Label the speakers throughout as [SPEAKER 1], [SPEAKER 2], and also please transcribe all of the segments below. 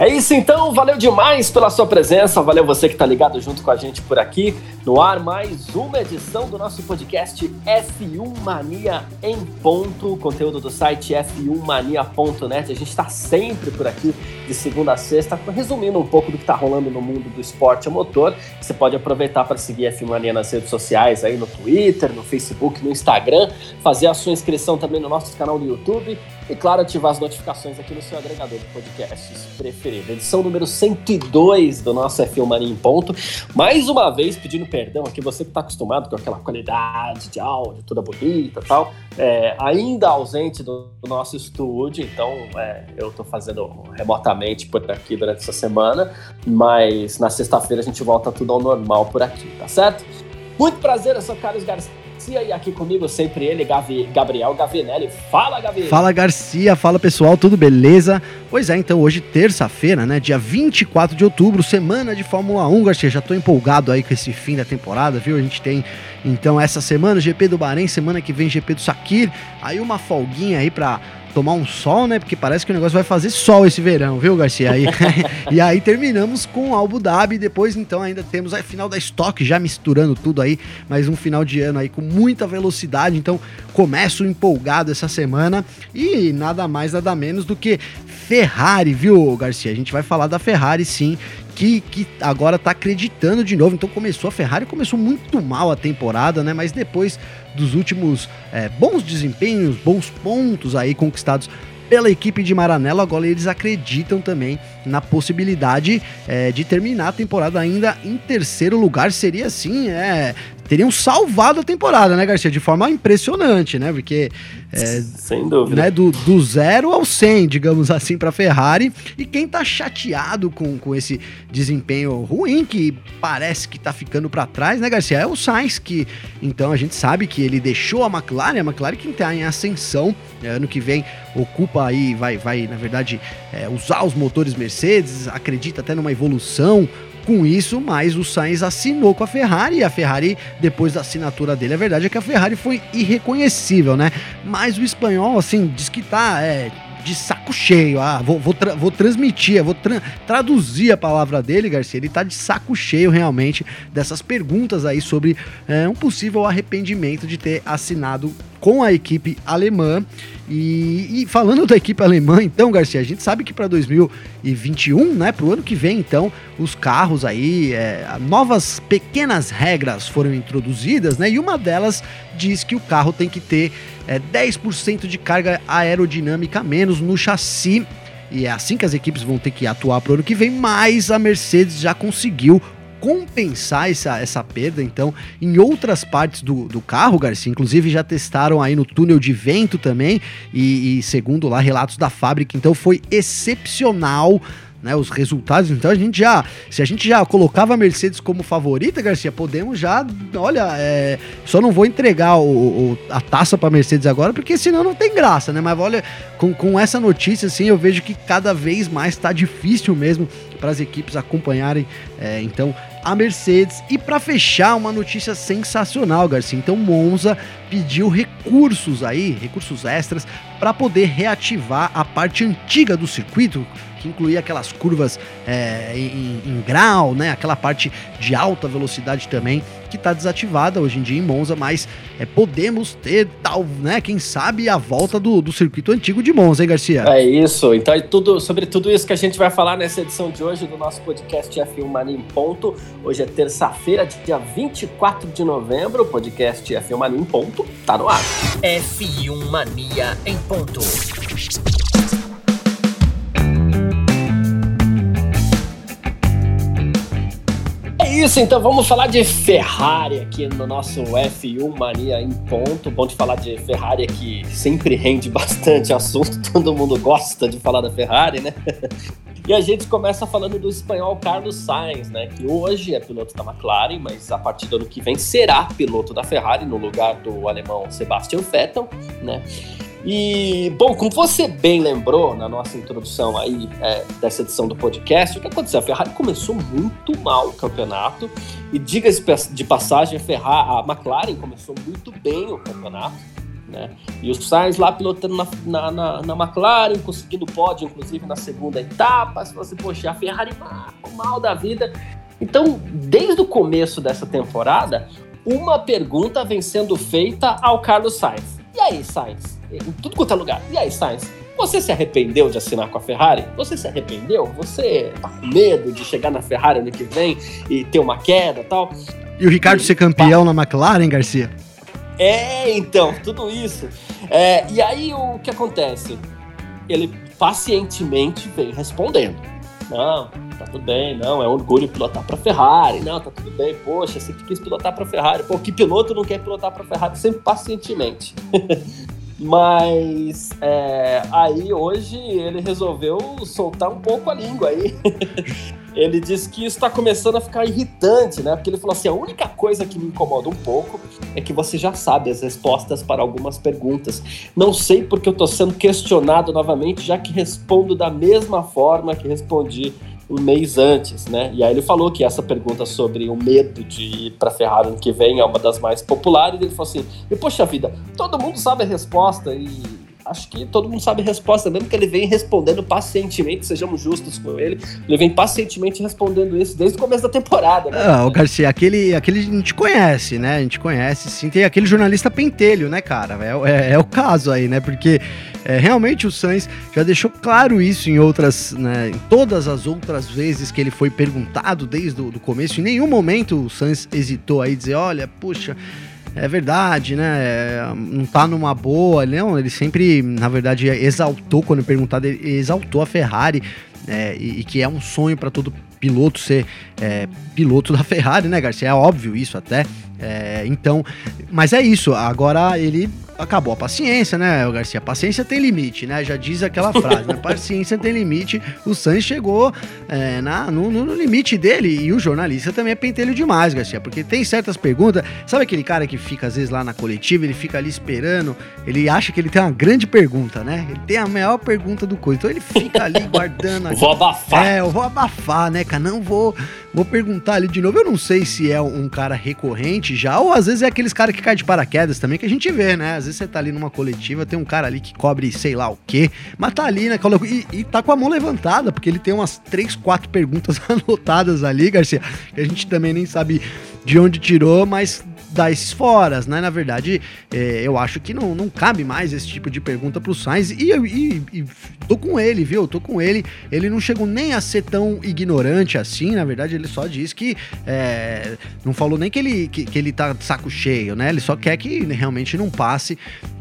[SPEAKER 1] É isso então, valeu demais pela sua presença, valeu você que está ligado junto com a gente por aqui. No ar, mais uma edição do nosso podcast F1 Mania em ponto, conteúdo do site f1mania.net. A gente está sempre por aqui de segunda a sexta, resumindo um pouco do que está rolando no mundo do esporte a motor. Você pode aproveitar para seguir a F1 Mania nas redes sociais, aí no Twitter, no Facebook, no Instagram, fazer a sua inscrição também no nosso canal do YouTube e, claro, ativar as notificações aqui no seu agregador de podcasts preferido. Edição número 102 do nosso F1 Mania em ponto. Mais uma vez pedindo perdão aqui, você que está acostumado com aquela qualidade de áudio, toda bonita e tal, é, ainda ausente do, do, nosso estúdio, então é, eu estou fazendo remotamente por aqui durante essa semana, mas na sexta-feira a gente volta tudo ao normal por aqui, tá certo? Muito prazer, eu sou Carlos Garcia Garcia e aqui comigo sempre ele, Gavi, Gabriel Gavinelli. Fala, Gavi!
[SPEAKER 2] Fala, Garcia. Fala, pessoal. Tudo beleza? Pois é, então hoje, terça-feira, né? Dia 24 de outubro, semana de Fórmula 1, Garcia. Já tô empolgado aí com esse fim da temporada, viu? A gente tem, então, essa semana GP do Bahrein, semana que vem GP do Sakir. Aí uma folguinha aí pra tomar um sol, né? Porque parece que o negócio vai fazer sol esse verão, viu, Garcia? Aí, e aí terminamos com Abu Dhabi. Depois, então, ainda temos a final da Stock, já misturando tudo aí. Mais um final de ano aí com muita velocidade. Então, começo empolgado essa semana. E nada mais, nada menos do que Ferrari, viu, Garcia? A gente vai falar da Ferrari, sim. Que, que, agora tá acreditando de novo. Então começou a Ferrari, começou muito mal a temporada, né? Mas depois dos últimos é, bons desempenhos, bons pontos aí conquistados pela equipe de Maranello, agora eles acreditam também na possibilidade é, de terminar a temporada ainda em terceiro lugar. Seria assim, é, teriam salvado a temporada, né, Garcia? De forma impressionante, né? Porque.
[SPEAKER 1] É, Sem dúvida.
[SPEAKER 2] Né, do, do zero ao 100, digamos assim, para Ferrari. E quem tá chateado com, com esse desempenho ruim, que parece que tá ficando para trás, né, Garcia? É o Sainz, que então a gente sabe que ele deixou a McLaren, a McLaren que tá em ascensão. É, ano que vem ocupa aí, vai, vai na verdade, é, usar os motores Mercedes, acredita até numa evolução com isso, mas o Sainz assinou com a Ferrari e a Ferrari, depois da assinatura dele, a verdade é que a Ferrari foi irreconhecível, né? Mas o espanhol, assim, diz que tá é, de saco cheio. Ah, vou, vou, tra vou transmitir, vou tra traduzir a palavra dele, Garcia. Ele tá de saco cheio realmente dessas perguntas aí sobre é, um possível arrependimento de ter assinado com a equipe alemã. E, e, falando da equipe alemã, então, Garcia, a gente sabe que para 2021, né, para o ano que vem, então, os carros aí, é, novas pequenas regras foram introduzidas, né, e uma delas diz que o carro tem que ter é, 10% de carga aerodinâmica menos no chassi. E é assim que as equipes vão ter que atuar para o ano que vem, mas a Mercedes já conseguiu compensar essa, essa perda, então, em outras partes do, do carro, Garcia. Inclusive, já testaram aí no túnel de vento também, e, e segundo lá relatos da fábrica, então foi excepcional né, os resultados. Então a gente já, se a gente já colocava a Mercedes como favorita, Garcia, podemos já, olha, é, só não vou entregar o, o a taça para Mercedes agora, porque senão não tem graça, né? Mas olha, com, com essa notícia, assim, eu vejo que cada vez mais está difícil mesmo para as equipes acompanharem, é, então, a Mercedes. E para fechar, uma notícia sensacional, Garcia. Então, Monza pediu recursos aí, recursos extras, para poder reativar a parte antiga do circuito, que incluía aquelas curvas é, em, em, grau, né? Aquela parte de alta velocidade também, que está desativada hoje em dia em Monza, mas é, podemos ter tal, né? Quem sabe a volta do, do circuito antigo de Monza, hein, Garcia?
[SPEAKER 1] É isso. Então é tudo sobre tudo isso que a gente vai falar nessa edição de hoje do nosso podcast F1 Mania em Ponto. Hoje é terça-feira, dia 24 de novembro. O podcast F1 Mania em Ponto tá no ar.
[SPEAKER 3] F1 Mania em Ponto.
[SPEAKER 1] Isso, então vamos falar de Ferrari aqui no nosso F1 Mania em ponto. Bom de falar de Ferrari que sempre rende bastante assunto, todo mundo gosta de falar da Ferrari, né? E a gente começa falando do espanhol Carlos Sainz, né? Que hoje é piloto da McLaren, mas a partir do ano que vem será piloto da Ferrari no lugar do alemão Sebastian Vettel, né? E, bom, como você bem lembrou na nossa introdução aí é, dessa edição do podcast, o que aconteceu? A Ferrari começou muito mal o campeonato, e diga-se de passagem, a, Ferrari, a McLaren começou muito bem o campeonato, né? E o Sainz lá pilotando na, na, na, na McLaren, conseguindo pódio, inclusive na segunda etapa. Se você, poxa, a Ferrari mal, mal da vida. Então, desde o começo dessa temporada, uma pergunta vem sendo feita ao Carlos Sainz. E aí, Sainz? Em tudo quanto é lugar. E aí, Sainz? Você se arrependeu de assinar com a Ferrari? Você se arrependeu? Você tá com medo de chegar na Ferrari ano que vem e ter uma queda e tal?
[SPEAKER 2] E o Ricardo e, ser campeão pá. na McLaren, Garcia?
[SPEAKER 1] É, então, tudo isso. É, e aí o que acontece? Ele pacientemente vem respondendo. Não, tá tudo bem, não, é um orgulho pilotar para Ferrari, não, tá tudo bem, poxa, sempre quis pilotar para Ferrari, pô, que piloto não quer pilotar para Ferrari sempre pacientemente. Mas é, aí hoje ele resolveu soltar um pouco a língua aí. ele disse que isso está começando a ficar irritante, né? Porque ele falou assim: a única coisa que me incomoda um pouco é que você já sabe as respostas para algumas perguntas. Não sei porque eu estou sendo questionado novamente, já que respondo da mesma forma que respondi um mês antes, né? E aí ele falou que essa pergunta sobre o medo de ir para Ferrari ano que vem é uma das mais populares. Ele falou assim: e poxa vida, todo mundo sabe a resposta e acho que todo mundo sabe a resposta, mesmo que ele vem respondendo pacientemente, sejamos justos com ele, ele vem pacientemente respondendo isso desde o começo da temporada. Né?
[SPEAKER 2] Ah, o Garcia, aquele, aquele a gente conhece, né? A gente conhece, sim. Tem aquele jornalista pentelho, né, cara? É, é, é o caso aí, né? Porque é, realmente o Sainz já deixou claro isso em outras, né, em todas as outras vezes que ele foi perguntado desde o começo. Em nenhum momento o Sainz hesitou aí dizer, olha, puxa, é verdade, né? É, não tá numa boa, não. Ele sempre, na verdade, exaltou, quando perguntado, ele exaltou a Ferrari. É, e, e, que é um sonho para todo piloto ser é, piloto da Ferrari, né, Garcia? É óbvio isso até. É, então, mas é isso. Agora ele acabou a paciência, né, o Garcia? Paciência tem limite, né? Já diz aquela frase, né? Paciência tem limite. O Sainz chegou é, na, no, no, limite dele e o jornalista também é pentelho demais, Garcia, porque tem certas perguntas. Sabe aquele cara que fica às vezes lá na coletiva, ele fica ali esperando, ele acha que ele tem uma grande pergunta, né? Ele tem a maior pergunta do coisa. Então ele fica ali guardando.
[SPEAKER 1] vou abafar.
[SPEAKER 2] É, eu vou abafar, né, cara? Não vou, vou perguntar ali de novo. Eu não sei se é um cara recorrente já, ou às vezes é aqueles caras que caem de paraquedas também que a gente vê, né? Às vezes você tá ali numa coletiva, tem um cara ali que cobre sei lá o quê, mas tá ali, né? E, e tá com a mão levantada, porque ele tem umas três, quatro perguntas anotadas ali, Garcia, que a gente também nem sabe de onde tirou, mas dar esses foras, né? Na verdade, é, eu acho que não, não cabe mais esse tipo de pergunta pro Sainz. E, e, e tô com ele, viu? Tô com ele. Ele não chegou nem a ser tão ignorante assim. Na verdade, ele só disse que. É, não falou nem que ele, que, que, ele tá de saco cheio, né? Ele só quer que realmente não passe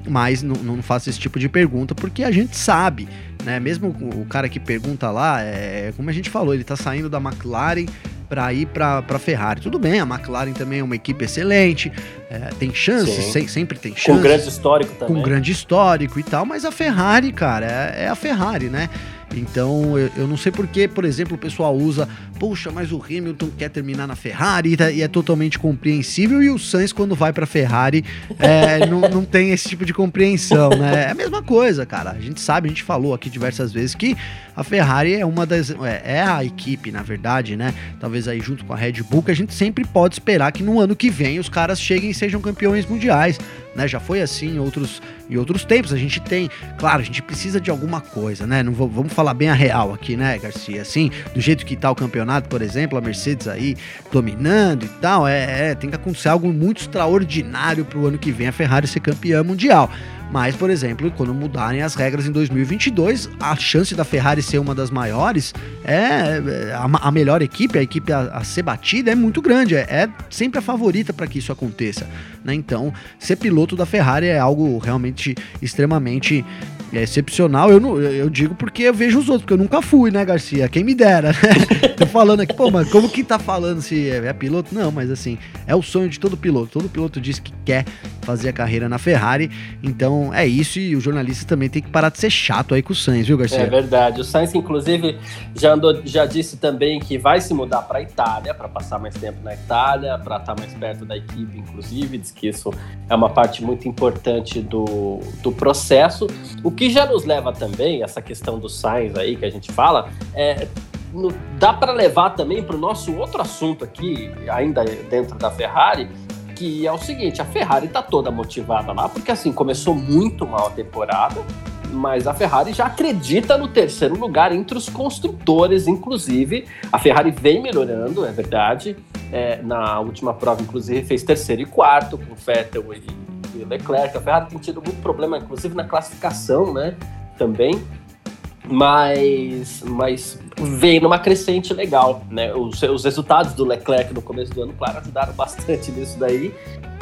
[SPEAKER 2] mais, não, não faça esse tipo de pergunta, porque a gente sabe. Né? Mesmo o cara que pergunta lá, é, como a gente falou, ele tá saindo da McLaren para ir para a Ferrari. Tudo bem, a McLaren também é uma equipe excelente, é, tem chances, se, sempre tem chances.
[SPEAKER 1] Com grande histórico também.
[SPEAKER 2] Com grande histórico e tal, mas a Ferrari, cara, é, é a Ferrari, né? Então, eu, eu não sei por que, por exemplo, o pessoal usa, puxa, mas o Hamilton quer terminar na Ferrari tá, e é totalmente compreensível, e o Sainz, quando vai pra Ferrari, é, não, não tem esse tipo de compreensão, né? É a mesma coisa, cara. A gente sabe, a gente falou aqui diversas vezes que a Ferrari é uma das. É, é a equipe, na verdade, né? Talvez aí junto com a Red Bull, que a gente sempre pode esperar que no ano que vem os caras cheguem e sejam campeões mundiais né? Já foi assim em outros, em outros tempos. A gente tem, claro, a gente precisa de alguma coisa, né? Não vamos falar bem a real aqui, né, Garcia? Assim, do jeito que tá o campeonato, por exemplo, a Mercedes aí dominando e tal, é, é tem que acontecer algo muito extraordinário pro ano que vem a Ferrari ser campeã mundial. Mas, por exemplo, quando mudarem as regras em 2022, a chance da Ferrari ser uma das maiores é, é a, a melhor equipe, a equipe a, a, ser batida é muito grande, é, é sempre a favorita para que isso aconteça. Né? Então, ser piloto da Ferrari é algo realmente extremamente é excepcional. Eu, não, eu digo porque eu vejo os outros, porque eu nunca fui, né, Garcia? Quem me dera, né? Tô falando aqui, pô, mas como que tá falando se é, é, piloto? Não, mas assim, é o sonho de todo piloto. Todo piloto diz que quer fazer a carreira na Ferrari. Então é isso, e o jornalista também tem que parar de ser chato aí com o Sainz, viu, Garcia?
[SPEAKER 1] É verdade. O Sainz, inclusive, já, andou, já disse também que vai se mudar para a Itália, para passar mais tempo na Itália, para estar tá mais perto da equipe, inclusive. Diz que isso é uma parte muito importante do, do processo. O que já nos leva também, essa questão do Sainz aí que a gente fala, é, dá para levar também para o nosso outro assunto aqui, ainda dentro da Ferrari, que é o seguinte: a Ferrari está toda motivada lá, porque assim começou muito mal a temporada, mas a Ferrari já acredita no terceiro lugar entre os construtores, inclusive. A Ferrari vem melhorando, é verdade. É, na última prova, inclusive, fez terceiro e quarto com Vettel e, e Leclerc. A Ferrari tem tido muito problema, inclusive na classificação, né? Também mas, mas veio numa crescente legal, né? Os, os resultados do Leclerc no começo do ano, claro, ajudaram bastante nisso daí.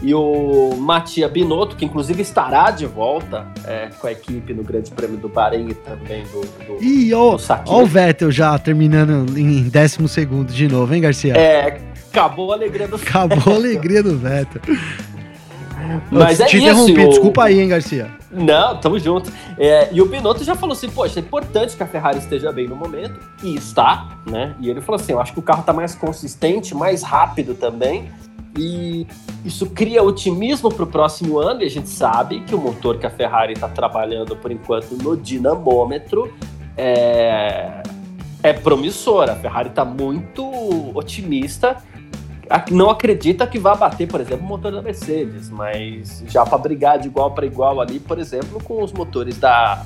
[SPEAKER 1] E o Matia Binotto, que inclusive estará de volta é, com a equipe no Grande Prêmio do Bahrein e também do, do,
[SPEAKER 2] e ó, ó o Vettel já terminando em décimo segundo de novo, hein, Garcia?
[SPEAKER 1] É, acabou a alegria do
[SPEAKER 2] Acabou a alegria do Vettel. Mas é te isso. Interrompi, desculpa aí, hein, Garcia.
[SPEAKER 1] Não, tamo junto. É, e o Binotto já falou assim, poxa, é importante que a Ferrari esteja bem no momento, e está, né? E ele falou assim, eu acho que o carro tá mais consistente, mais rápido também, e isso cria otimismo para o próximo ano, e a gente sabe que o motor que a Ferrari está trabalhando por enquanto no dinamômetro é, é promissor. A Ferrari está muito otimista não acredita que vá bater, por exemplo, o motor da Mercedes, mas já para brigar de igual para igual ali, por exemplo, com os motores da,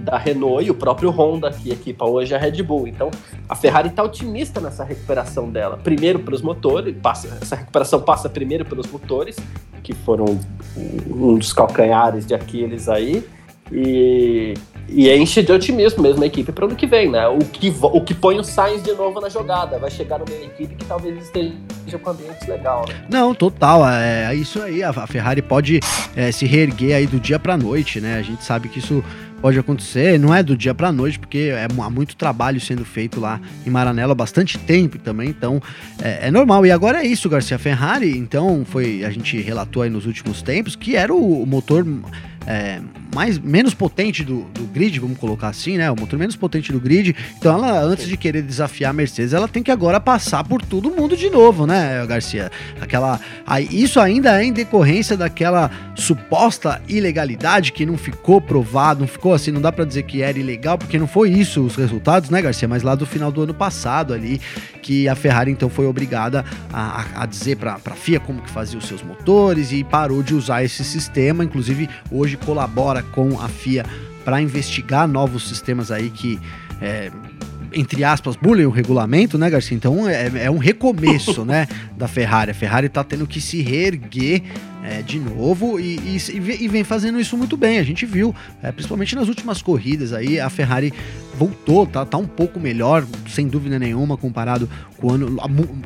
[SPEAKER 1] da Renault e o próprio Honda, que equipa hoje a Red Bull. Então, a Ferrari está otimista nessa recuperação dela. Primeiro pelos motores, passa, essa recuperação passa primeiro pelos motores, que foram um dos calcanhares de Aquiles aí, e e enche de otimismo mesmo a equipe para o ano que vem, né? O que, o que põe o Sainz de novo na jogada. Vai chegar numa equipe que talvez esteja com ambiente legal, né?
[SPEAKER 2] Não, total. É, é isso aí. A Ferrari pode é, se reerguer aí do dia para noite, né? A gente sabe que isso pode acontecer, não é do dia para noite, porque é, há muito trabalho sendo feito lá em Maranello há bastante tempo também, então é, é, normal. E agora é isso, Garcia Ferrari, então foi a gente relatou aí nos últimos tempos que era o, o motor é, mais, menos potente do, do grid, vamos colocar assim, né? O motor menos potente do grid. Então, ela, antes de querer desafiar a Mercedes, ela tem que agora passar por todo mundo de novo, né, Garcia? Aquela, aí, isso ainda é em decorrência daquela suposta ilegalidade que não ficou provado, não ficou assim, não dá para dizer que era ilegal, porque não foi isso os resultados, né, Garcia? Mas lá do final do ano passado ali, que a Ferrari então foi obrigada a, a dizer para a FIA como que fazia os seus motores e parou de usar esse sistema, inclusive hoje colabora com a FIA para investigar novos sistemas aí que é, entre aspas, bullying o regulamento, né, Garcia? Então é, é um recomeço, né, da Ferrari. A Ferrari tá tendo que se reerguer é, de novo e, e, e, vem fazendo isso muito bem. A gente viu, é, principalmente nas últimas corridas aí, a Ferrari voltou, tá, tá um pouco melhor, sem dúvida nenhuma, comparado com o ano,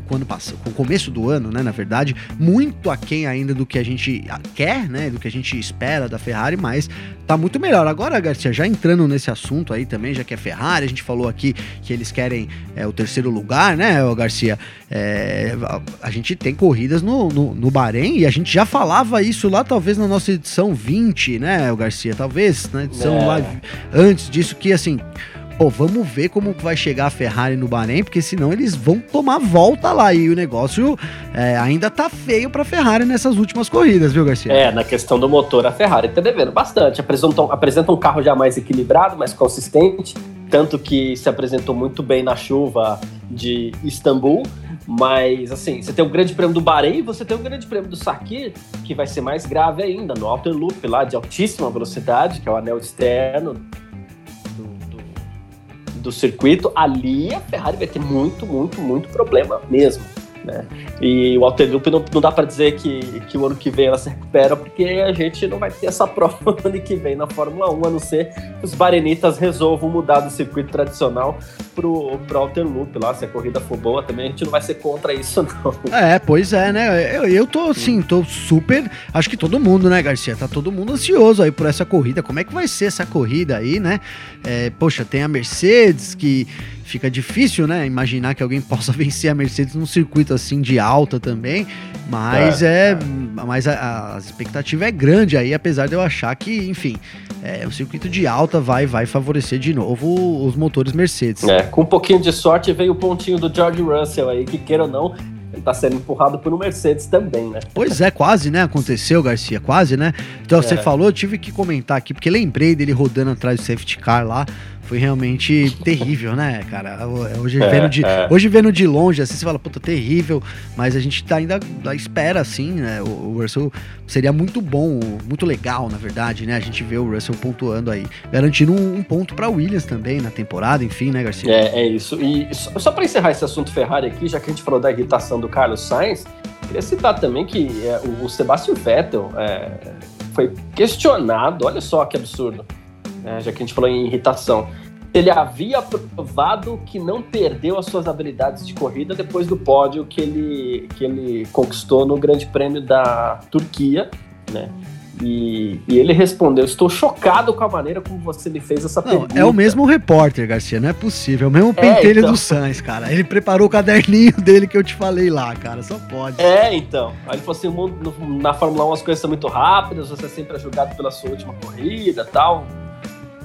[SPEAKER 2] com o ano passado, com o começo do ano, né? Na verdade, muito aquém ainda do que a gente quer, né? Do que a gente espera da Ferrari, mas tá muito melhor. Agora, Garcia, já entrando nesse assunto aí também, já que é Ferrari, a gente falou aqui que eles querem é, o terceiro lugar, né, Garcia? É, a gente tem corridas no, no, no Bahrein e a gente já falava isso lá, talvez na nossa edição 20, né, o Garcia? Talvez na edição é. lá antes disso, que assim pô, vamos ver como vai chegar a Ferrari no Bahrein, porque senão eles vão tomar volta lá e o negócio é, ainda tá feio pra Ferrari nessas últimas corridas, viu, Garcia?
[SPEAKER 1] É, na questão do motor, a Ferrari tá devendo bastante. Apresenta, apresenta um carro já mais equilibrado, mais consistente, tanto que se apresentou muito bem na chuva de Istambul, mas assim, você tem o Grande Prêmio do Bahrein e você tem o Grande Prêmio do Sakir, que vai ser mais grave ainda, no Outer Loop lá de altíssima velocidade, que é o anel externo do circuito, ali a Ferrari vai ter muito, muito, muito problema mesmo. Né? E o Alterloop não, não dá para dizer que, que o ano que vem ela se recupera, porque a gente não vai ter essa prova no ano que vem na Fórmula 1, a não ser que os Barenitas resolvam mudar do circuito tradicional pro, pro Alterloop lá. Se a corrida for boa, também a gente não vai ser contra isso, não.
[SPEAKER 2] É, pois é, né? Eu, eu tô assim, tô super. Acho que todo mundo, né, Garcia? Tá todo mundo ansioso aí por essa corrida. Como é que vai ser essa corrida aí, né? É, poxa, tem a Mercedes que fica difícil, né? Imaginar que alguém possa vencer a Mercedes num circuito assim de alta também. Mas é. é mas a, a, expectativa é grande aí, apesar de eu achar que, enfim, é, o circuito de alta vai, vai favorecer de novo os motores Mercedes.
[SPEAKER 1] É, com um pouquinho de sorte veio o pontinho do George Russell aí, que queira ou não, ele tá sendo empurrado por um Mercedes também, né?
[SPEAKER 2] Pois é, quase, né? Aconteceu, Garcia, quase, né? Então é. você falou, eu tive que comentar aqui, porque lembrei dele rodando atrás do safety car lá foi realmente terrível, né, cara? Hoje, é, vendo de, é. hoje vendo de longe, assim, você fala, puta, terrível, mas a gente tá ainda à espera, assim, né? O, o, Russell seria muito bom, muito legal, na verdade, né? A gente vê o Russell pontuando aí, garantindo um, um ponto para Williams também na temporada, enfim, né, Garcia?
[SPEAKER 1] É, é isso. E só, só para encerrar esse assunto Ferrari aqui, já que a gente falou da irritação do Carlos Sainz, queria citar também que é, o, o Sebastian Vettel é, foi questionado, olha só que absurdo né, já que a gente falou em irritação. Ele havia provado que não perdeu as suas habilidades de corrida depois do pódio que ele, que ele conquistou no Grande Prêmio da Turquia, né? E, e, ele respondeu: Estou chocado com a maneira como você me fez essa não, pergunta.
[SPEAKER 2] É o mesmo repórter, Garcia, não é possível. É o mesmo pentelho é, então... do Sainz, cara. Ele preparou o caderninho dele que eu te falei lá, cara. Só pode.
[SPEAKER 1] É, então. Aí ele falou assim: na Fórmula 1 as coisas são muito rápidas, você sempre é julgado pela sua última corrida tal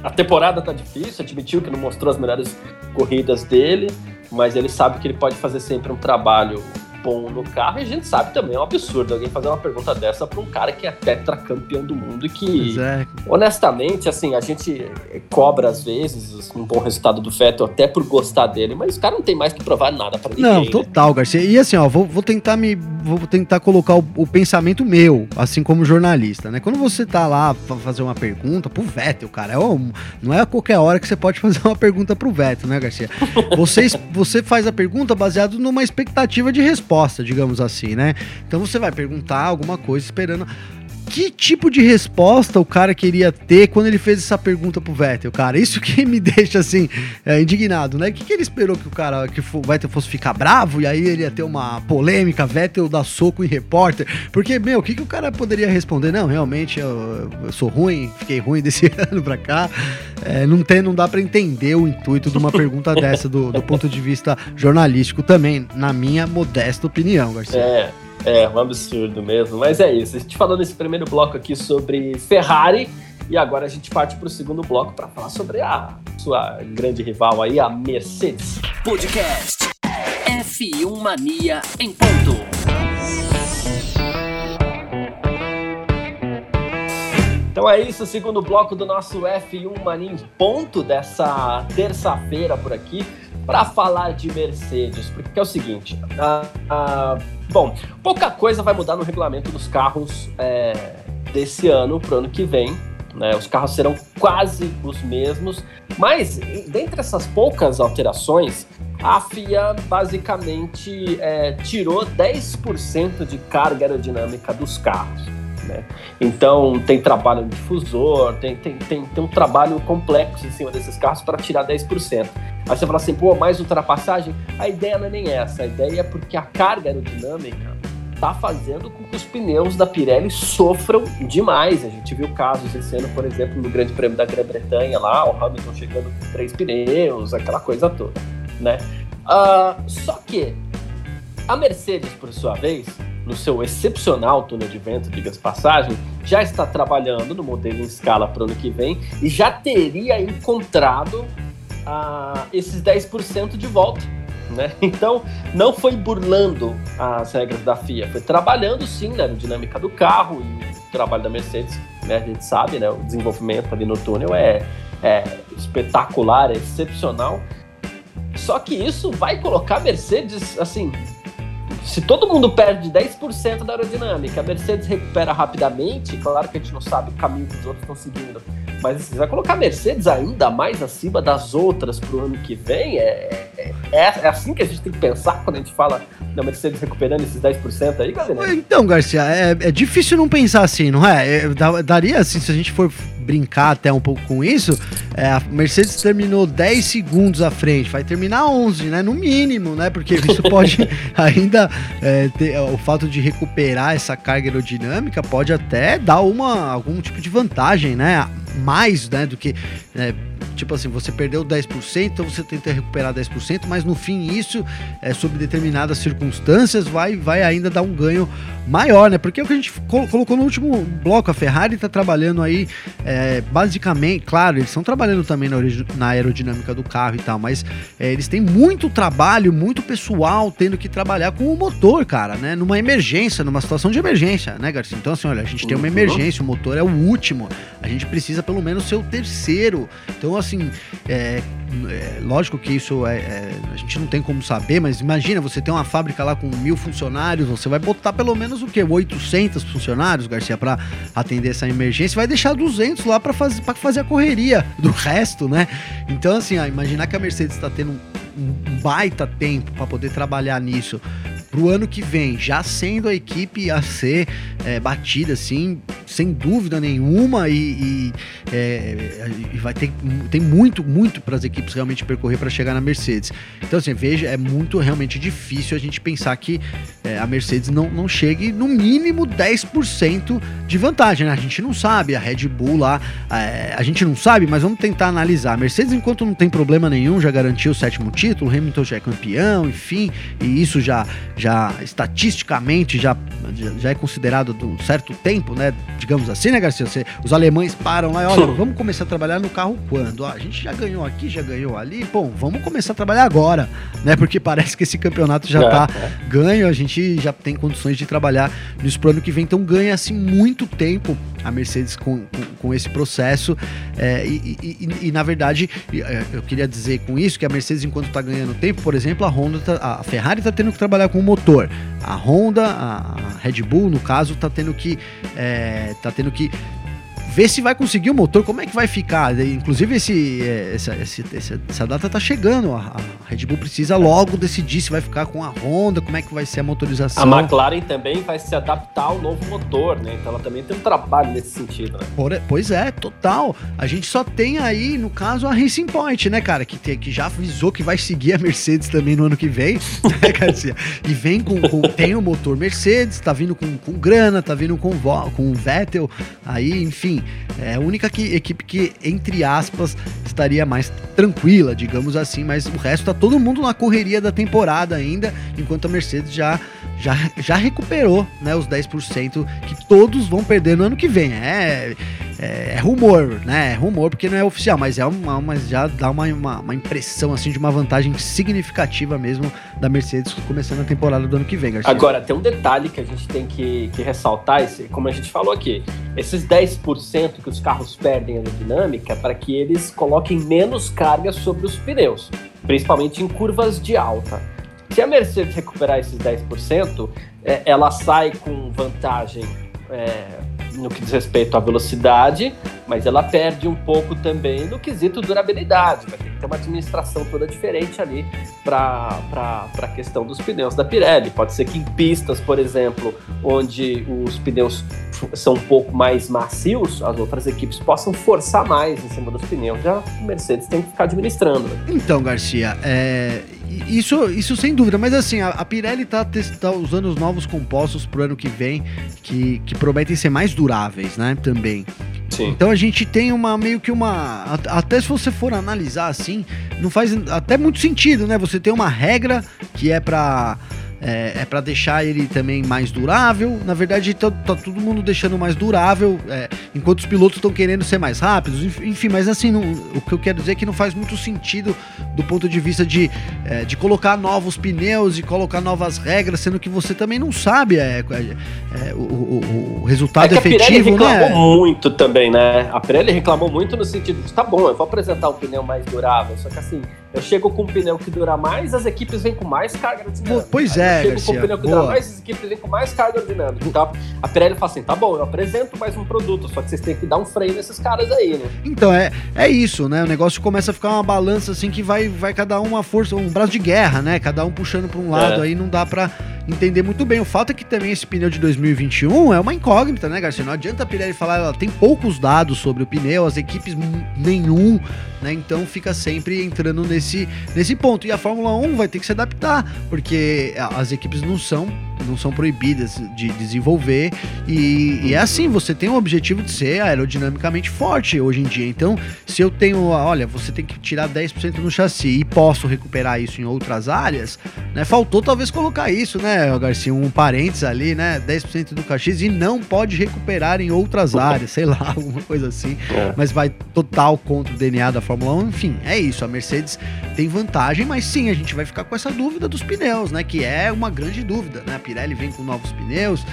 [SPEAKER 1] a temporada tá difícil, admitiu que não mostrou as melhores corridas dele, mas ele sabe que ele pode fazer sempre um trabalho bom no carro. E a gente sabe também, é um absurdo alguém fazer uma pergunta dessa para um cara que é tetracampeão do mundo e que, é. honestamente, assim, a gente cobra às vezes um bom resultado do Vettel até por gostar dele, mas o cara não tem mais que provar nada para ninguém.
[SPEAKER 2] Não, né? total, né? Garcia. E assim, ó, vou, vou tentar me vou tentar colocar o, o, pensamento meu, assim como jornalista, né? Quando você tá lá pra fazer uma pergunta pro Vettel, cara, é um, não é a qualquer hora que você pode fazer uma pergunta pro Vettel, né, Garcia? Você, você faz a pergunta baseado numa expectativa de resposta resposta, digamos assim, né? Então você vai perguntar alguma coisa esperando que tipo de resposta o cara queria ter quando ele fez essa pergunta pro Vettel, cara? Isso que me deixa assim, é, indignado, né? O que, que ele esperou que o cara, que o Vettel fosse ficar bravo e aí ele ia ter uma polêmica, Vettel dar soco em repórter? Porque, meu, o que, que o cara poderia responder? Não, realmente eu, eu sou ruim, fiquei ruim desse ano pra cá. É, não, tem, não dá para entender o intuito de uma pergunta dessa do, do ponto de vista jornalístico também, na minha modesta opinião, Garcia.
[SPEAKER 1] É. É, um absurdo mesmo. Mas é isso. A gente falou nesse primeiro bloco aqui sobre Ferrari. E agora a gente parte para o segundo bloco para falar sobre a sua grande rival aí, a Mercedes.
[SPEAKER 3] Podcast F1 Mania em ponto.
[SPEAKER 1] Então é isso, segundo bloco do nosso F1 Mania em ponto dessa terça-feira por aqui para falar de Mercedes, porque é o seguinte, uh, uh, bom, pouca coisa vai mudar no regulamento dos carros é, desse ano para o ano que vem. Né? Os carros serão quase os mesmos, mas dentre essas poucas alterações, a FIA basicamente é, tirou 10% de carga aerodinâmica dos carros. Né? Então tem trabalho no difusor, tem, tem, tem, tem um trabalho complexo em cima desses carros para tirar 10%. Aí você fala assim, pô, mais ultrapassagem? A ideia não é nem essa, a ideia é porque a carga aerodinâmica está fazendo com que os pneus da Pirelli sofram demais. A gente viu casos esse ano, por exemplo, no Grande Prêmio da Grã-Bretanha lá, o Hamilton chegando com três pneus, aquela coisa toda, né? Uh, só que a Mercedes, por sua vez, no seu excepcional túnel de vento, diga-se passagem, já está trabalhando no modelo em escala para o ano que vem e já teria encontrado ah, esses 10% de volta. Né? Então, não foi burlando as regras da FIA, foi trabalhando sim na aerodinâmica do carro e o trabalho da Mercedes, né? a gente sabe, né? o desenvolvimento ali no túnel é, é espetacular, é excepcional. Só que isso vai colocar a Mercedes, assim, se todo mundo perde 10% da aerodinâmica, a Mercedes recupera rapidamente, claro que a gente não sabe o caminho que os outros estão seguindo, Mas assim, você vai colocar a Mercedes ainda mais acima das outras para o ano que vem? É, é, é, assim que a gente tem que pensar quando a gente fala da Mercedes recuperando esses 10% aí, galera?
[SPEAKER 2] Então, Garcia, é, é difícil não pensar assim, não é? é daria, assim, se a gente for brincar até um pouco com isso, é, a Mercedes terminou 10 segundos à frente, vai terminar 11, né? No mínimo, né? Porque isso pode ainda é, ter, o fato de recuperar essa carga aerodinâmica pode até dar uma, algum tipo de vantagem, né? Mais, né? Do que é, tipo assim, você perdeu 10%, então você tenta recuperar 10%, mas no fim isso, é, sob determinadas circunstâncias, vai, vai ainda dar um ganho maior, né? Porque é o que a gente colocou no último bloco, a Ferrari está trabalhando aí, é, basicamente, claro, eles estão trabalhando também na, na, aerodinâmica do carro e tal, mas é, eles têm muito trabalho, muito pessoal tendo que trabalhar com o motor, cara, né? Numa emergência, numa situação de emergência, né, Garcia? Então, assim, olha, a gente tem uma emergência, o motor é o último, a gente precisa pelo menos ser o terceiro. Então, assim, é, é, lógico que isso é, é, a gente não tem como saber, mas imagina você tem uma fábrica lá com mil funcionários, você vai botar pelo menos o que 800 funcionários, Garcia, para atender essa emergência, vai deixar 200 lá para fazer para fazer a correria do resto, né? Então assim, ó, imaginar que a Mercedes está tendo um, um baita tempo para poder trabalhar nisso pro ano que vem, já sendo a equipe a ser é, batida, assim, sem dúvida nenhuma, e, e, é, e vai ter tem muito, muito para as equipes realmente percorrer para chegar na Mercedes. Então, assim, veja, é muito realmente difícil a gente pensar que é, a Mercedes não, não chegue no mínimo 10% de vantagem, né? A gente não sabe, a Red Bull lá, é, a gente não sabe, mas vamos tentar analisar. A Mercedes, enquanto não tem problema nenhum, já garantiu o sétimo título, o Hamilton já é campeão, enfim, e isso já já estatisticamente já, já é considerado de um certo tempo, né? Digamos assim, né, Garcia? Você, os alemães param lá e olha, vamos começar a trabalhar no carro quando? Ah, a gente já ganhou aqui, já ganhou ali, bom, vamos começar a trabalhar agora, né? Porque parece que esse campeonato já é, tá é. ganho, a gente já tem condições de trabalhar nisso pro ano que vem, então ganha assim muito tempo a Mercedes com, com, com esse processo. É, e, e, e, na verdade, é, eu queria dizer com isso que a Mercedes, enquanto está ganhando tempo, por exemplo, a Honda, tá, a Ferrari está tendo que trabalhar com o motor. A Honda, a Red Bull, no caso, está tendo que é, tá tendo que ver se vai conseguir o motor, como é que vai ficar. Inclusive, esse, é, essa, essa, essa data tá chegando. A, Red Bull precisa logo decidir se vai ficar com a Honda, como é que vai ser a motorização.
[SPEAKER 1] A McLaren também vai se adaptar ao novo motor, né? Então ela também tem um trabalho nesse sentido, né?
[SPEAKER 2] Por, pois é, total. A gente só tem aí, no caso, a Racing Point, né, cara? Que, tem, que já avisou que vai seguir a Mercedes também no ano que vem, né, Garcia? E vem com, com, tem o motor Mercedes, tá vindo com, com grana, tá vindo com, com Vettel, aí, enfim, é a única que, equipe que, entre aspas, estaria mais tranquila, digamos assim, mas o resto tá todo mundo na correria da temporada ainda, enquanto a Mercedes já já, já recuperou né, os 10% que todos vão perder no ano que vem. É, é, é, rumor, né? É rumor porque não é oficial, mas é uma, mas já dá uma, uma, uma, impressão assim de uma vantagem significativa mesmo da Mercedes começando a temporada do ano que vem,
[SPEAKER 1] Garcia. Agora, tem um detalhe que a gente tem que, que ressaltar, esse, como a gente falou aqui, esses 10% que os carros perdem a dinâmica para que eles coloquem menos carga sobre os pneus, principalmente em curvas de alta. Se a Mercedes recuperar esses 10%, é, ela sai com vantagem é, no que diz respeito à velocidade, mas ela perde um pouco também no quesito durabilidade. Vai ter que ter uma administração toda diferente ali para a questão dos pneus da Pirelli. Pode ser que em pistas, por exemplo, onde os pneus são um pouco mais macios, as outras equipes possam forçar mais em cima dos pneus. Já a Mercedes tem que ficar administrando.
[SPEAKER 2] Então, Garcia, é, isso, isso sem dúvida, mas assim, a, a Pirelli está tá usando os novos compostos pro ano que vem, que, que prometem ser mais duráveis, né? Também. Sim. Então a gente tem uma meio que uma. Até se você for analisar assim, não faz até muito sentido, né? Você tem uma regra que é para é, é para deixar ele também mais durável. Na verdade, tá, tá todo mundo deixando mais durável, é, enquanto os pilotos estão querendo ser mais rápidos. Enfim, mas assim, não, o que eu quero dizer é que não faz muito sentido do ponto de vista de, é, de colocar novos pneus e colocar novas regras, sendo que você também não sabe é, é, é, o, o, o, resultado é que efetivo,
[SPEAKER 1] a Pirelli né? reclamou muito também, né? A Pirelli reclamou muito no sentido de, tá bom, eu vou apresentar um pneu mais durável, só que assim, Eu chego com um pneu que dura mais, as equipes vêm com mais carga aerodinâmica.
[SPEAKER 2] Pois é,
[SPEAKER 1] Eu chego
[SPEAKER 2] Garcia,
[SPEAKER 1] com um pneu que
[SPEAKER 2] boa.
[SPEAKER 1] dura mais, as equipes vêm com mais carga aerodinâmica. Então a Pirelli fala assim: tá bom, eu apresento mais um produto, só que vocês têm que dar um freio nesses caras aí, né?
[SPEAKER 2] Então, é, é isso, né? O negócio começa a ficar uma balança assim que vai, vai cada um uma força, um braço de guerra, né? Cada um puxando para um lado,
[SPEAKER 1] É.
[SPEAKER 2] aí não dá pra entender muito bem. O fato é que também esse pneu de 2021 é uma incógnita, né, Garcia? Não adianta a Pirelli falar, ela tem poucos dados sobre o pneu, as equipes nenhum, né? Então fica sempre entrando nesse, nesse ponto. E a Fórmula 1 vai ter que se adaptar, porque as equipes não são não são proibidas de desenvolver e, e é assim, você tem o objetivo de ser aerodinamicamente forte hoje em dia. Então, se eu tenho, olha, você tem que tirar 10% no chassi e posso recuperar isso em outras áreas, né? Faltou talvez colocar isso, né, Garcia, um parênteses ali, né? 10% do cachis e não pode recuperar em outras áreas, sei lá, alguma coisa assim
[SPEAKER 1] É.
[SPEAKER 2] mas vai total contra o DNA da Fórmula 1. Enfim, é isso. A Mercedes tem vantagem, mas sim, a gente vai ficar com essa dúvida dos pneus, né? Que é uma grande dúvida, né? Pirelli vem com novos pneus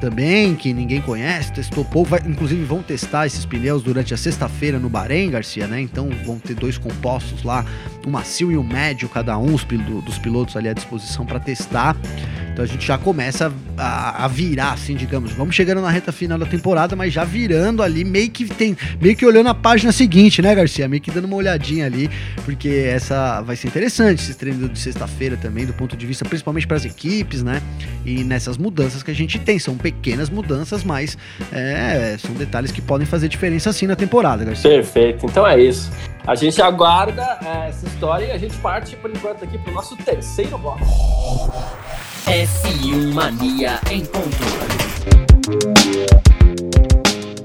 [SPEAKER 2] também, que ninguém conhece, testou pouco. Vai- inclusive vão testar esses pneus durante a sexta-feira no Bahrein, Garcia, né? Então vão ter dois compostos lá, um macio e um médio, cada um os dos pilotos ali à disposição para testar. Então a gente já começa a, a virar, assim, digamos. Vamos chegando na reta final da temporada, mas já virando ali, meio que tem, meio que olhando a página seguinte, né, Garcia? Meio que dando uma olhadinha ali, porque essa vai ser interessante, esse treino de sexta-feira também, do ponto de vista principalmente para as equipes, né? E nessas mudanças que a gente tem. São pequenas mudanças, mas é, são detalhes que podem fazer diferença assim na temporada, Garcia.
[SPEAKER 1] Perfeito, então é isso. A gente aguarda é, essa história e a gente parte por enquanto aqui pro nosso terceiro bloco.
[SPEAKER 3] F1 Mania em ponto.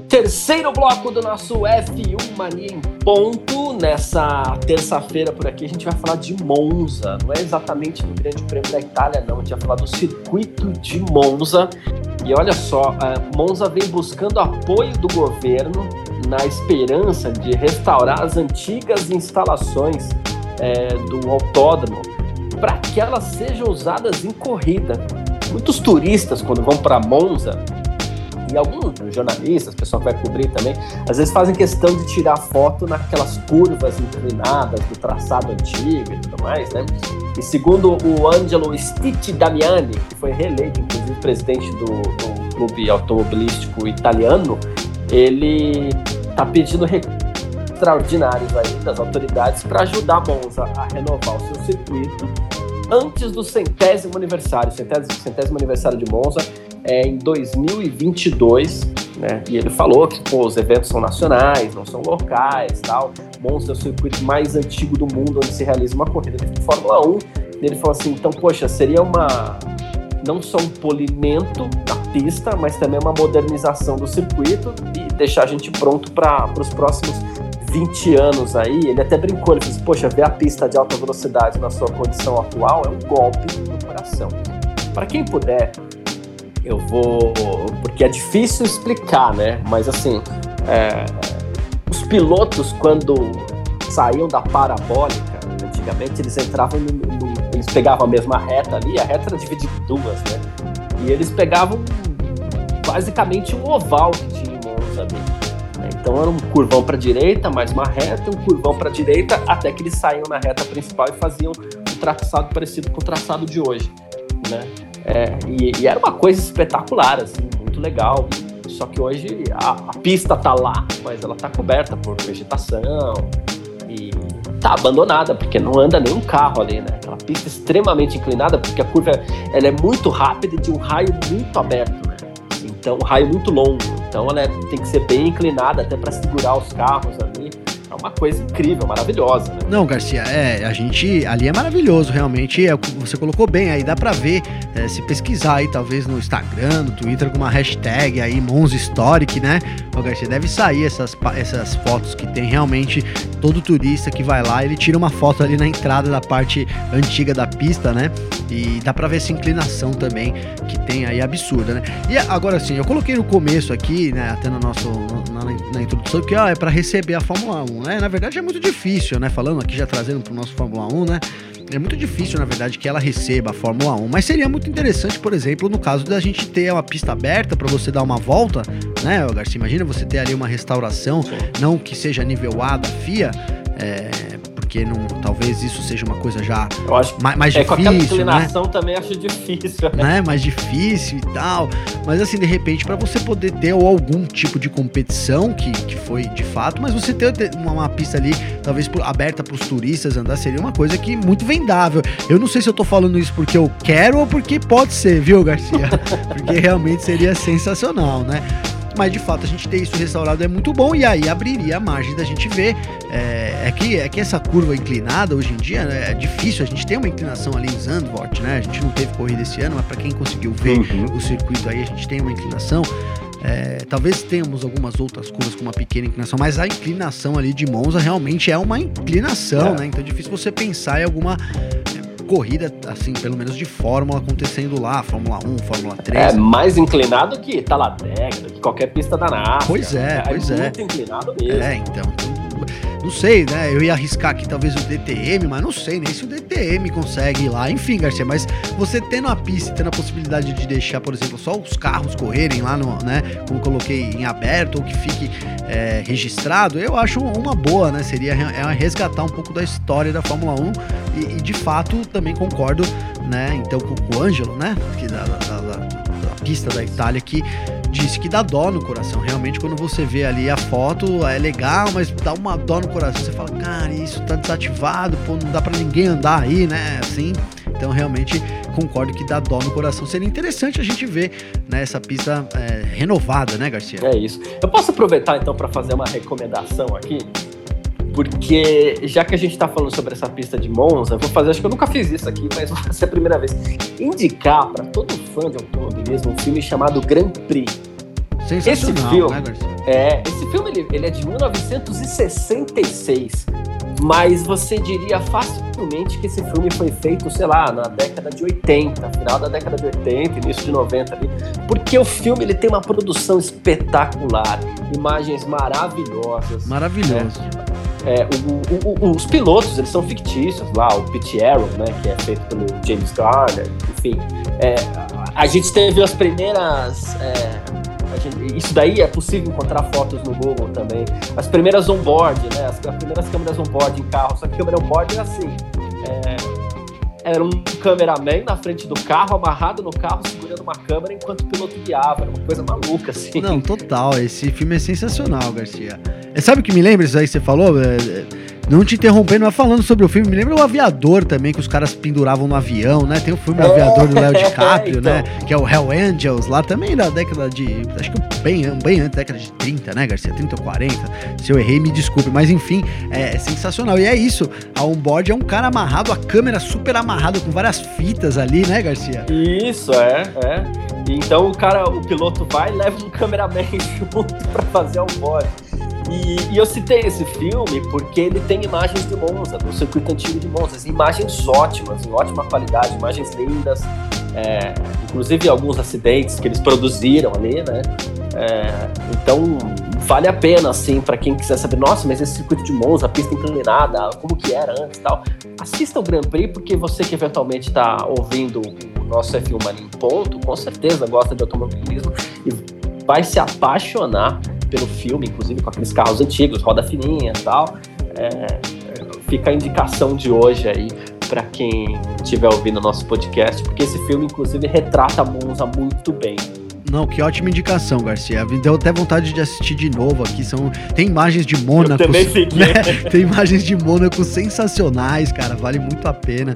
[SPEAKER 1] Terceiro bloco do nosso F1 Mania em ponto. Nessa terça-feira por aqui a gente vai falar de Monza. Não é exatamente do Grande Prêmio da Itália, não. A gente vai falar do circuito de Monza. E olha só, é, Monza vem buscando apoio do governo na esperança de restaurar as antigas instalações é, do autódromo para que elas sejam usadas em corrida. Muitos turistas, quando vão para Monza, e alguns jornalistas, pessoal que vai cobrir também, às vezes fazem questão de tirar foto naquelas curvas inclinadas do traçado antigo e tudo mais, né? E segundo o Angelo Stitti Damiani, que foi reeleito, inclusive, presidente do, do clube automobilístico italiano, ele está pedindo recursos extraordinários aí das autoridades para ajudar a Monza a renovar o seu circuito antes do centésimo aniversário, centésimo, centésimo aniversário de Monza, é em 2022, né? E ele falou que pô, os eventos são nacionais, não são locais, tal. Monza é o circuito mais antigo do mundo onde se realiza uma corrida de Fórmula 1. E ele falou assim, então poxa, seria uma não só um polimento da pista, mas também uma modernização do circuito e deixar a gente pronto para os próximos 20 anos aí. Ele até brincou, ele disse, poxa, ver a pista de alta velocidade na sua condição atual é um golpe no coração. Para quem puder, eu vou. Porque é difícil explicar, né? Mas assim, é, os pilotos, quando saíam da parabólica, antigamente eles entravam no, no- Eles pegavam a mesma reta ali, a reta era dividida em duas, né? E eles pegavam basicamente um oval que tinha em Monza ali. Então era um curvão para direita, mais uma reta, um curvão para direita, até que eles saíam na reta principal e faziam um traçado parecido com o traçado de hoje, né? É, e, e era uma coisa espetacular, assim, muito legal. Só que hoje a, a pista tá lá, mas ela tá coberta por vegetação e tá abandonada, porque não anda nenhum carro ali, né? Aquela pista extremamente inclinada, porque a curva ela é muito rápida e de um raio muito aberto? Então, um raio muito longo. Então, ela é- tem que ser bem inclinada até para segurar os carros ali. É uma coisa incrível, maravilhosa, né?
[SPEAKER 2] Não, Garcia, é, a gente ali é maravilhoso, realmente. É, você colocou bem, aí dá pra ver, é, se pesquisar aí, talvez no Instagram, no Twitter, com uma hashtag aí, Monza Historic, né? Ô, Garcia, deve sair essas, essas fotos que tem realmente todo turista que vai lá, ele tira uma foto ali na entrada da parte antiga da pista, né? E dá pra ver essa inclinação também que tem aí absurda, né? E agora sim, eu coloquei no começo aqui, né, até no nosso na, introdução que ó, é pra receber a Fórmula 1, né? Na verdade é muito difícil, né? Falando aqui já trazendo pro nosso Fórmula 1, né? É muito difícil, na verdade, que ela receba a Fórmula 1, mas seria muito interessante, por exemplo, no caso da gente ter uma pista aberta para você dar uma volta, né, Garcia? Imagina você ter ali uma restauração, não que seja nível A da FIA, é, porque não, talvez isso seja uma coisa já
[SPEAKER 1] Eu acho
[SPEAKER 2] mais, mais
[SPEAKER 1] é, com aquela
[SPEAKER 2] difícil, né?
[SPEAKER 1] também acho difícil.
[SPEAKER 2] né? Mais difícil e tal. Mas assim, de repente, para você poder ter algum tipo de competição, que, que foi de fato, mas você ter ter uma, uma pista ali, talvez por- aberta para os turistas andar, seria uma coisa que muito vendável. Eu não sei se eu tô falando isso porque eu quero ou porque pode ser, viu, Garcia? porque realmente seria sensacional, né? Mas de fato a gente ter isso restaurado é muito bom e aí abriria a margem da gente ver. É, é que, é que essa curva inclinada hoje em dia né, é difícil. A gente tem uma inclinação ali em Zandvoort, né? A gente não teve corrida esse ano, mas para quem conseguiu ver
[SPEAKER 1] Uhum.
[SPEAKER 2] o circuito aí, a gente tem uma inclinação. É, talvez tenhamos algumas outras curvas com uma pequena inclinação, mas a inclinação ali de Monza realmente é uma inclinação,
[SPEAKER 1] É.
[SPEAKER 2] né? Então é difícil você pensar em alguma corrida, assim, pelo menos de Fórmula acontecendo lá, Fórmula 1, Fórmula 3.
[SPEAKER 1] É mais inclinado que Talladega, que qualquer pista da NASCAR.
[SPEAKER 2] Pois é, pois é.
[SPEAKER 1] muito inclinado mesmo.
[SPEAKER 2] É, então. Não sei, né? Eu ia arriscar aqui talvez o DTM, mas não sei nem se o DTM consegue ir lá. Enfim, Garcia, mas você tendo a pista tendo a possibilidade de deixar, por exemplo, só os carros correrem lá no, né? Como coloquei em aberto ou que fique é, registrado, eu acho uma boa, né? Seria é resgatar um pouco da história da Fórmula 1 e, e, de fato também concordo, né? Então com o Ângelo, né? Que da, da- da- da pista da Itália que disse que dá dó no coração. Realmente, quando você vê ali a foto, é legal, mas dá uma dó no coração. Você fala, cara, isso tá desativado, pô, não dá pra ninguém andar aí, né? Assim. Então, realmente, concordo que dá dó no coração. Seria interessante a gente ver né, essa pista é, renovada, né, Garcia?
[SPEAKER 1] É isso. Eu posso aproveitar então para fazer uma recomendação aqui? Porque já que a gente tá falando sobre essa pista de Monza, vou fazer, acho que eu nunca fiz isso aqui, mas vai ser a primeira vez. Indicar para todo fã de automobilismo um filme chamado Grand Prix. Esse filme-
[SPEAKER 2] né?
[SPEAKER 1] É, esse filme ele, ele é de 1966, mas você diria facilmente que esse filme foi feito, sei lá, na década de 80, final da década de 80, início de 90 ali, porque o filme ele tem uma produção espetacular, imagens maravilhosas.
[SPEAKER 2] Maravilhoso.
[SPEAKER 1] É, o- o- os pilotos, eles são fictícios lá, o Pit Arrow, né, que é feito pelo James Garner, enfim. É, a gente teve as primeiras... é, gente- isso daí é possível encontrar fotos no Google também. As primeiras on-board, né, as, as primeiras câmeras on-board em carro, só que câmera on-board era assim... era um cameraman na frente do carro, amarrado no carro, segurando uma câmera enquanto o piloto guiava. Era uma coisa maluca, assim.
[SPEAKER 2] Não, total. Esse filme é sensacional, Garcia. É, sabe o que me lembra isso aí que você falou? É, é, não te interrompendo, mas falando sobre o filme, me lembra o Aviador também, que os caras penduravam no avião, né? Tem o filme
[SPEAKER 1] É,
[SPEAKER 2] Aviador do Léo DiCaprio,
[SPEAKER 1] então.
[SPEAKER 2] né? Que é o Hell Angels, lá também da década de. Acho que bem, bem antes da década de 30, né, Garcia? 30 ou 40. Se eu errei, me desculpe. Mas enfim, é, é sensacional. E é isso. A onboard é um cara amarrado, a câmera super amarrada, com várias fitas ali, né, Garcia?
[SPEAKER 1] Isso, é, é. Então o cara, o piloto vai e leva um cameraman junto pra fazer o board. E, e eu citei esse filme porque ele tem imagens de Monza, do circuito antigo de Monza, imagens ótimas, em ótima qualidade, imagens lindas, é, inclusive alguns acidentes que eles produziram ali, né? É, então vale a pena, assim, para quem quiser saber, nossa, mas esse circuito de Monza, a pista inclinada, como que era antes e tal. Assista o Grand Prix, porque você que eventualmente está ouvindo o nosso F1 Mania em ponto, com certeza gosta de automobilismo e vai se apaixonar pelo filme, inclusive com aqueles carros antigos, roda fininha e tal. É, fica a indicação de hoje aí para quem estiver ouvindo o nosso podcast, porque esse filme, inclusive, retrata Monza muito bem.
[SPEAKER 2] Não, que ótima indicação, Garcia. Me deu até vontade de assistir de novo aqui. São, tem imagens de Mônaco.
[SPEAKER 1] Eu também
[SPEAKER 2] né? Tem imagens de Mônaco sensacionais, cara. Vale muito a pena.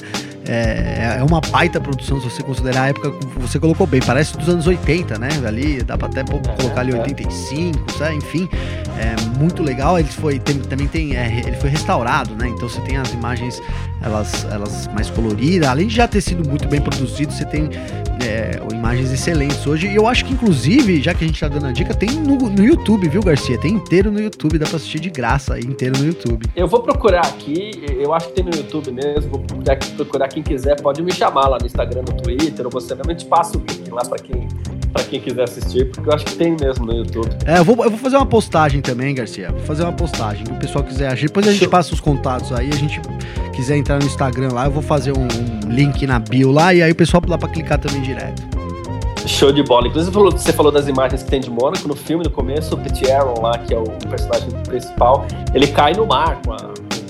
[SPEAKER 2] É, é uma baita produção, se você considerar a época que você colocou bem. Parece dos anos 80, né? Ali, dá pra até
[SPEAKER 1] É,
[SPEAKER 2] colocar ali
[SPEAKER 1] é.
[SPEAKER 2] 85, sabe? enfim. É muito legal. Ele foi, tem- também tem. é, ele foi restaurado, né? Então você tem as imagens elas, elas mais coloridas. Além de já ter sido muito bem produzido, você tem é, imagens excelentes hoje. E eu acho que, inclusive, já que a gente tá dando a dica, tem no, no YouTube, viu, Garcia? Tem inteiro no YouTube, dá pra assistir de graça aí, inteiro no YouTube.
[SPEAKER 1] Eu vou procurar aqui, eu acho que tem no YouTube mesmo, vou procurar, procurar quem quiser, pode me chamar lá no Instagram, no Twitter, ou você mesmo, eu te passo o link lá para quem, pra quem quiser assistir, porque eu acho que tem mesmo no YouTube.
[SPEAKER 2] É, eu vou, eu vou fazer uma postagem também, Garcia. Vou fazer uma postagem que o pessoal quiser agir. Depois a gente passa os contatos aí, a gente quiser entrar no Instagram lá, eu vou fazer um, um link na bio lá e aí o pessoal dá pra clicar também direto.
[SPEAKER 1] Show de bola. Inclusive, falou- você falou das imagens que tem de Mônaco no filme, no começo, o Pete Aaron lá, que é o personagem principal, ele cai no mar com, a-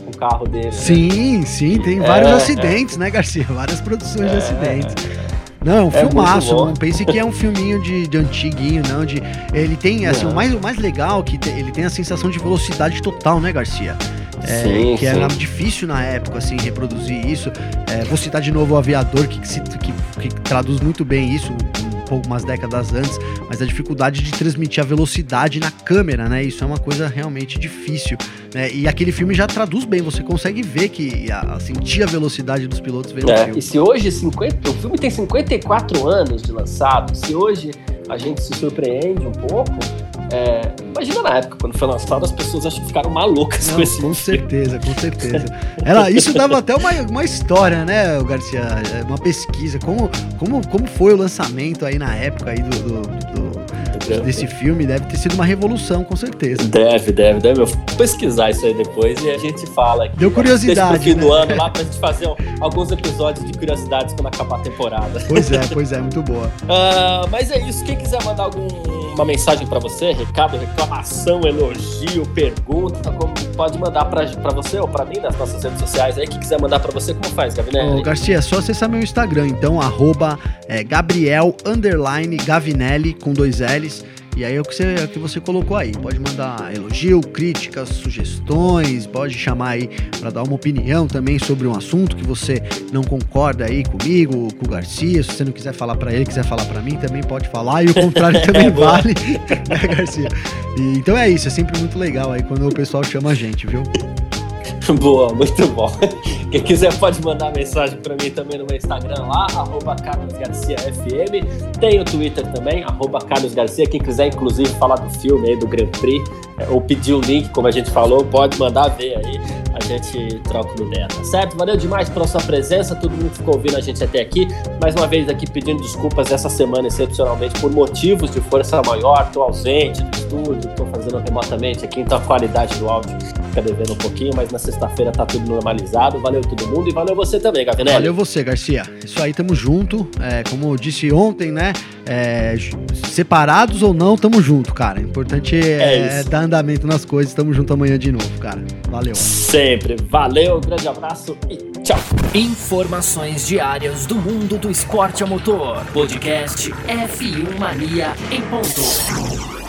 [SPEAKER 1] com o carro dele. Né?
[SPEAKER 2] Sim, sim, tem vários é, acidentes, é. né, Garcia? Várias produções de é. acidentes. Não, é um é filmaço. Não pense que é um filminho de, de antiguinho, não. De, ele tem, assim, o mais, o mais legal que te, ele tem a sensação de velocidade total, né, Garcia? É, sim, que sim. era difícil na época, assim, reproduzir isso. É, vou citar de novo o Aviador, que, que, que, que traduz muito bem isso, umas décadas antes, mas a dificuldade de transmitir a velocidade na câmera, né? Isso é uma coisa realmente difícil. Né? E aquele filme já traduz bem, você consegue ver que a, sentir a velocidade dos pilotos vendo
[SPEAKER 1] é, E se hoje 50, o filme tem 54 anos de lançado, se hoje a gente se surpreende um pouco, é, imagina na época, quando foi lançado, as pessoas acho que ficaram malucas
[SPEAKER 2] Não,
[SPEAKER 1] com esse
[SPEAKER 2] Com certeza, com certeza. Ela, isso dava até uma, uma história, né, Garcia? É, uma pesquisa. Como, como, como foi o lançamento aí na época aí do, do, do desse filme deve ter sido uma revolução, com certeza.
[SPEAKER 1] Deve, deve, deve. Eu vou pesquisar isso aí depois e a gente fala aqui.
[SPEAKER 2] Deu curiosidade. Deixa
[SPEAKER 1] fim né? do ano lá pra gente fazer alguns episódios de curiosidades quando acabar a temporada.
[SPEAKER 2] Pois é, pois é, muito boa.
[SPEAKER 1] uh, mas é isso. Quem quiser mandar alguma mensagem para você, recado, reclamação, elogio, pergunta, como pode mandar para você ou para mim nas nossas redes sociais aí. Quem quiser mandar para você, como faz, Gavinelli?
[SPEAKER 2] Ô, Garcia, é só acessar meu Instagram, então, arroba é, Gabriel Gavinelli com dois L's. E aí é o que você, é o que você colocou aí. Pode mandar elogio, críticas, sugestões, pode chamar aí para dar uma opinião também sobre um assunto que você não concorda aí comigo, com o Garcia. Se você não quiser falar para ele, quiser falar para mim, também pode falar. E o contrário também é, vale, né, Garcia? E, então é isso, é sempre muito legal aí quando o pessoal chama a gente, viu?
[SPEAKER 1] Boa, muito bom. Quem quiser pode mandar mensagem para mim também no meu Instagram lá, arroba carlosgarciafm. Tem o Twitter também, arroba carlosgarcia. Quem quiser, inclusive, falar do filme aí, do Grand Prix, é, ou pedir o link, como a gente falou, pode mandar ver aí. A gente troca uma ideia, tá certo? Valeu demais pela sua presença, todo mundo ficou ouvindo a gente até aqui. Mais uma vez aqui pedindo desculpas essa semana, excepcionalmente, por motivos de força maior. Tô ausente estúdio, tô fazendo remotamente aqui, então a qualidade do áudio fica devendo um pouquinho, mas na sexta-feira tá tudo normalizado. Valeu todo mundo e valeu você também, Gavinelli.
[SPEAKER 2] Valeu você, Garcia. Isso aí, tamo junto. É, como eu disse ontem, né? É, separados ou não, tamo junto, cara. O importante é, é dar andamento nas coisas. Tamo junto amanhã de novo, cara. Valeu.
[SPEAKER 1] Sempre. Valeu, grande abraço e tchau.
[SPEAKER 3] Informações diárias do mundo do esporte a motor. Podcast F1 Mania em ponto.